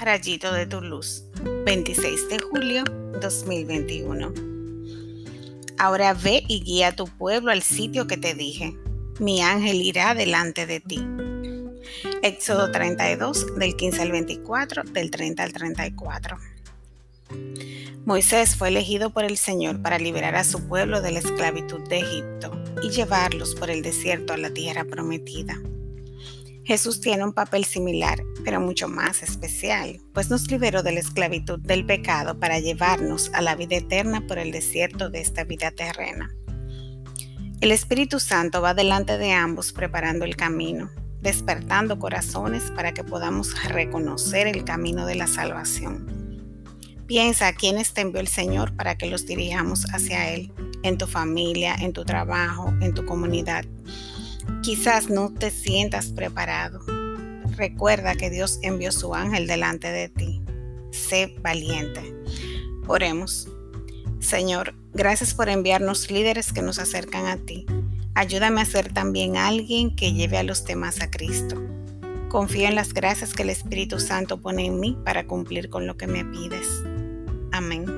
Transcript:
rayito de tu luz, 26 de julio 2021. Ahora ve y guía a tu pueblo al sitio que te dije. Mi ángel irá delante de ti. Éxodo 32, del 15 al 24, del 30 al 34. Moisés fue elegido por el Señor para liberar a su pueblo de la esclavitud de Egipto y llevarlos por el desierto a la tierra prometida. Jesús tiene un papel similar, pero mucho más especial, pues nos liberó de la esclavitud del pecado para llevarnos a la vida eterna por el desierto de esta vida terrena. El Espíritu Santo va delante de ambos preparando el camino, despertando corazones para que podamos reconocer el camino de la salvación. Piensa a quienes te envió el Señor para que los dirijamos hacia Él, en tu familia, en tu trabajo, en tu comunidad Quizás no te sientas preparado. Recuerda que Dios envió su ángel delante de ti. Sé valiente. Oremos. Señor, gracias por enviarnos líderes que nos acercan a ti. Ayúdame a ser también alguien que lleve a los demás a Cristo. Confío en las gracias que el Espíritu Santo pone en mí para cumplir con lo que me pides. Amén.